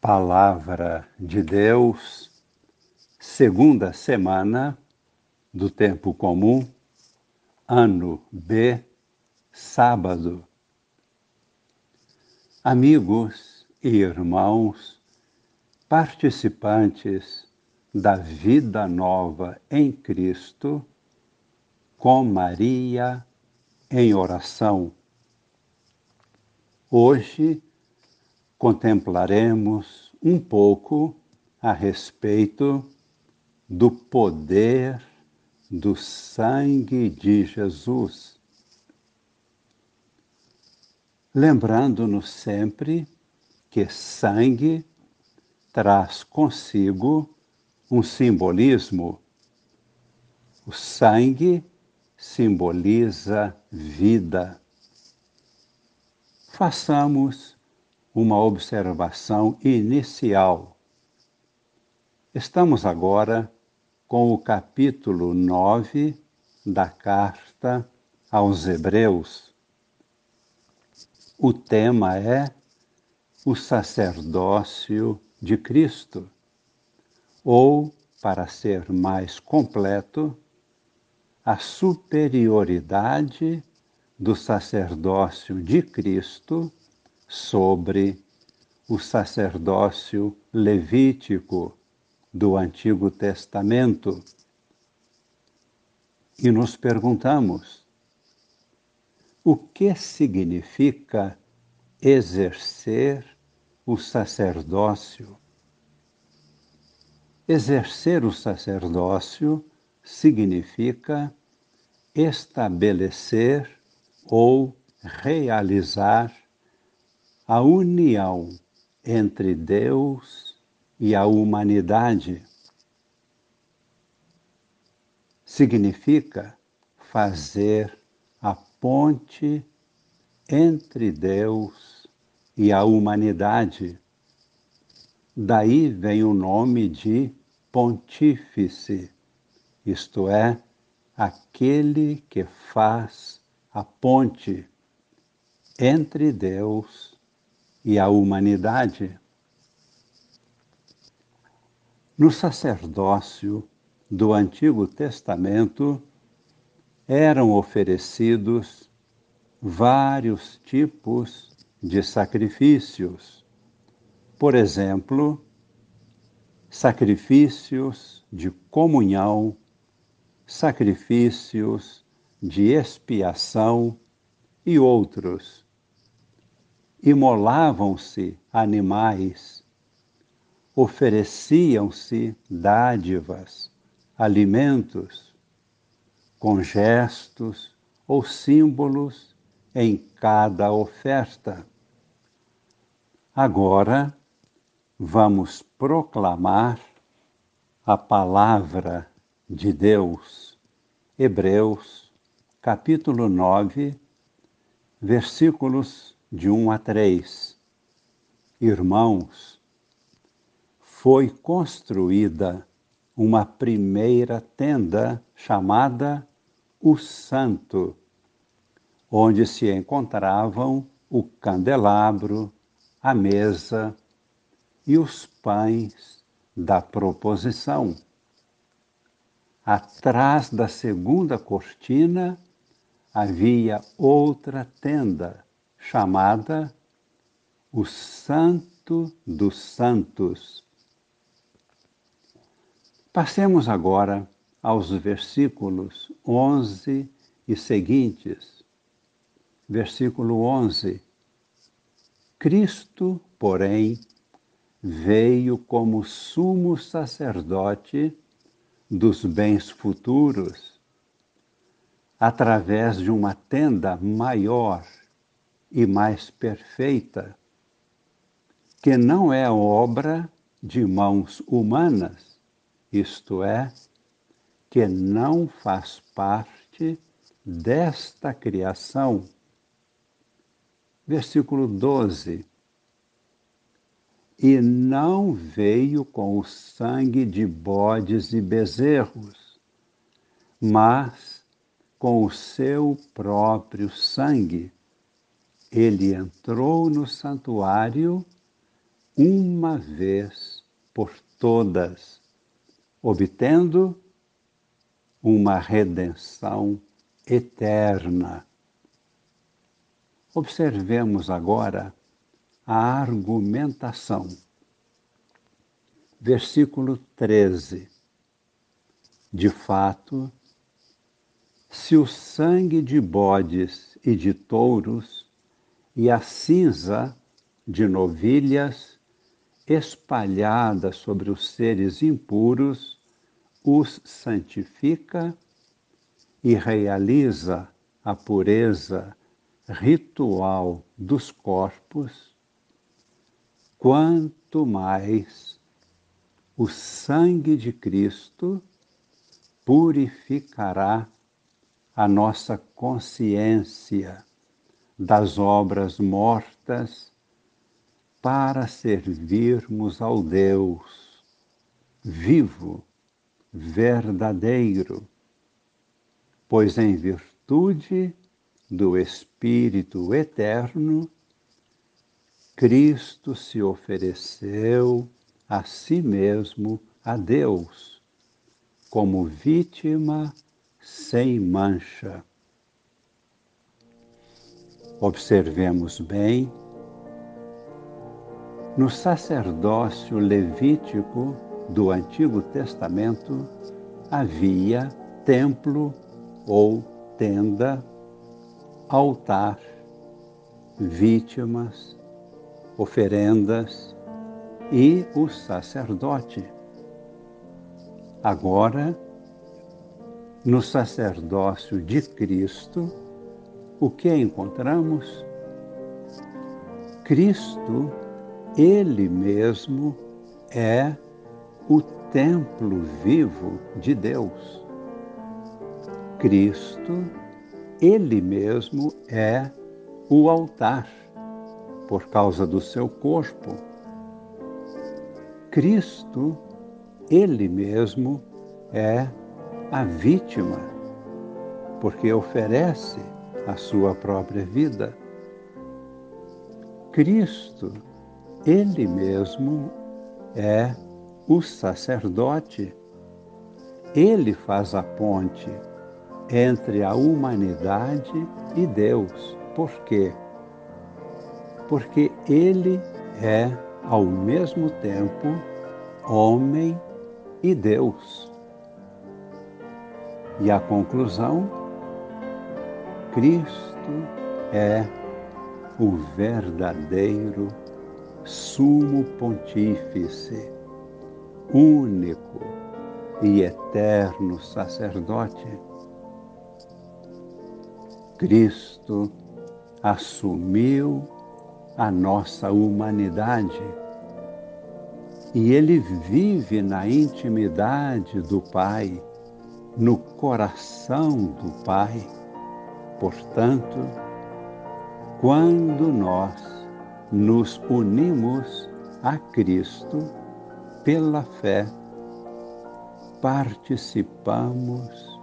Palavra de Deus, segunda semana do tempo comum, ano B, sábado. Amigos e irmãos, participantes da vida nova em Cristo, com Maria em oração. Hoje, contemplaremos um pouco a respeito do poder do sangue de Jesus. Lembrando-nos sempre que sangue traz consigo um simbolismo. O sangue simboliza vida. Façamos uma observação inicial. Estamos agora com o capítulo 9 da carta aos Hebreus. O tema é o sacerdócio de Cristo, ou, para ser mais completo, a superioridade do sacerdócio de Cristo sobre o sacerdócio levítico do Antigo Testamento. E nos perguntamos: o que significa exercer o sacerdócio? Exercer o sacerdócio significa estabelecer ou realizar a união entre Deus e a humanidade. Significa fazer a ponte entre Deus e a humanidade. Daí vem o nome de pontífice, isto é, aquele que faz a ponte entre Deus e a humanidade. No sacerdócio do Antigo Testamento eram oferecidos vários tipos de sacrifícios. Por exemplo, sacrifícios de comunhão, sacrifícios de expiação e outros imolavam-se animais, ofereciam-se dádivas, alimentos, com gestos ou símbolos em cada oferta. Agora vamos proclamar a palavra de Deus. Hebreus, capítulo 9, versículos de 1 a 3. Irmãos, foi construída uma primeira tenda chamada o Santo, onde se encontravam o candelabro, a mesa e os pães da proposição. Atrás da segunda cortina havia outra tenda chamada o Santo dos Santos. Passemos agora aos versículos 11 e seguintes. Versículo 11. Cristo, porém, veio como sumo sacerdote dos bens futuros, através de uma tenda maior e mais perfeita, que não é obra de mãos humanas, isto é, que não faz parte desta criação. Versículo 12. E não veio com o sangue de bodes e bezerros, mas com o seu próprio sangue ele entrou no santuário uma vez por todas, obtendo uma redenção eterna. Observemos agora a argumentação. Versículo 13. De fato, se o sangue de bodes e de touros e a cinza de novilhas espalhada sobre os seres impuros os santifica e realiza a pureza ritual dos corpos, quanto mais o sangue de Cristo purificará a nossa consciência das obras mortas para servirmos ao Deus vivo, verdadeiro, pois em virtude do Espírito eterno, Cristo se ofereceu a si mesmo a Deus como vítima sem mancha. Observemos bem, no sacerdócio levítico do Antigo Testamento havia templo ou tenda, altar, vítimas, oferendas e o sacerdote. Agora, no sacerdócio de Cristo, o que encontramos? Cristo, Ele mesmo, é o templo vivo de Deus. Cristo, Ele mesmo é o altar, por causa do seu corpo. Cristo, Ele mesmo, é a vítima, porque oferece a sua própria vida. Cristo, Ele mesmo, é o sacerdote. Ele faz a ponte entre a humanidade e Deus. Por quê? Porque Ele é, ao mesmo tempo, homem e Deus. E a conclusão: Cristo é o verdadeiro sumo pontífice, único e eterno sacerdote. Cristo assumiu a nossa humanidade e ele vive na intimidade do Pai no coração do Pai. Portanto, quando nós nos unimos a Cristo pela fé, participamos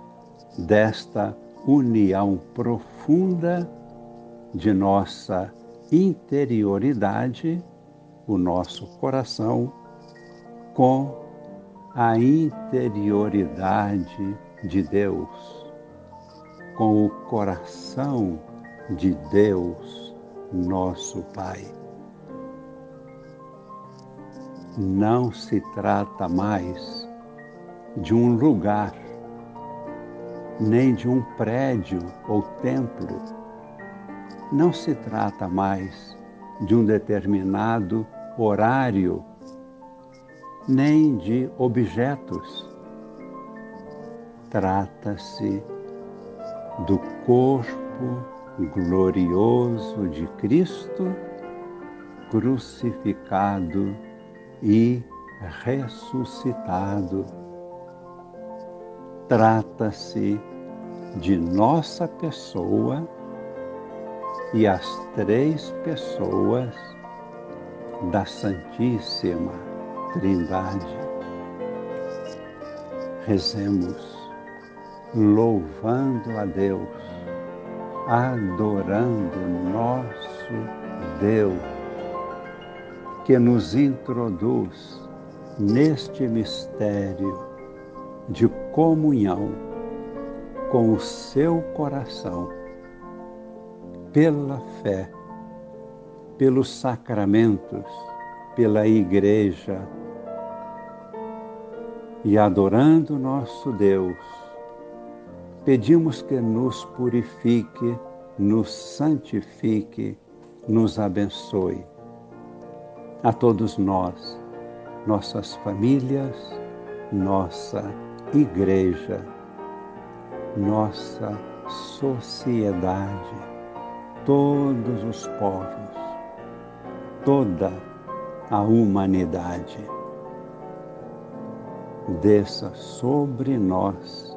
desta união profunda de nossa interioridade, o nosso coração, com a interioridade de Deus, com o coração de Deus, nosso Pai. Não se trata mais de um lugar, nem de um prédio ou templo. Não se trata mais de um determinado horário, nem de objetos Trata-se do corpo glorioso de Cristo crucificado e ressuscitado. Trata-se de nossa pessoa e as três pessoas da Santíssima Trindade. Rezemos louvando a Deus, adorando nosso Deus, que nos introduz neste mistério de comunhão com o seu coração, pela fé, pelos sacramentos, pela Igreja, e adorando nosso Deus, pedimos que nos purifique, nos santifique, nos abençoe. A todos nós, nossas famílias, nossa igreja, nossa sociedade, todos os povos, toda a humanidade. Desça sobre nós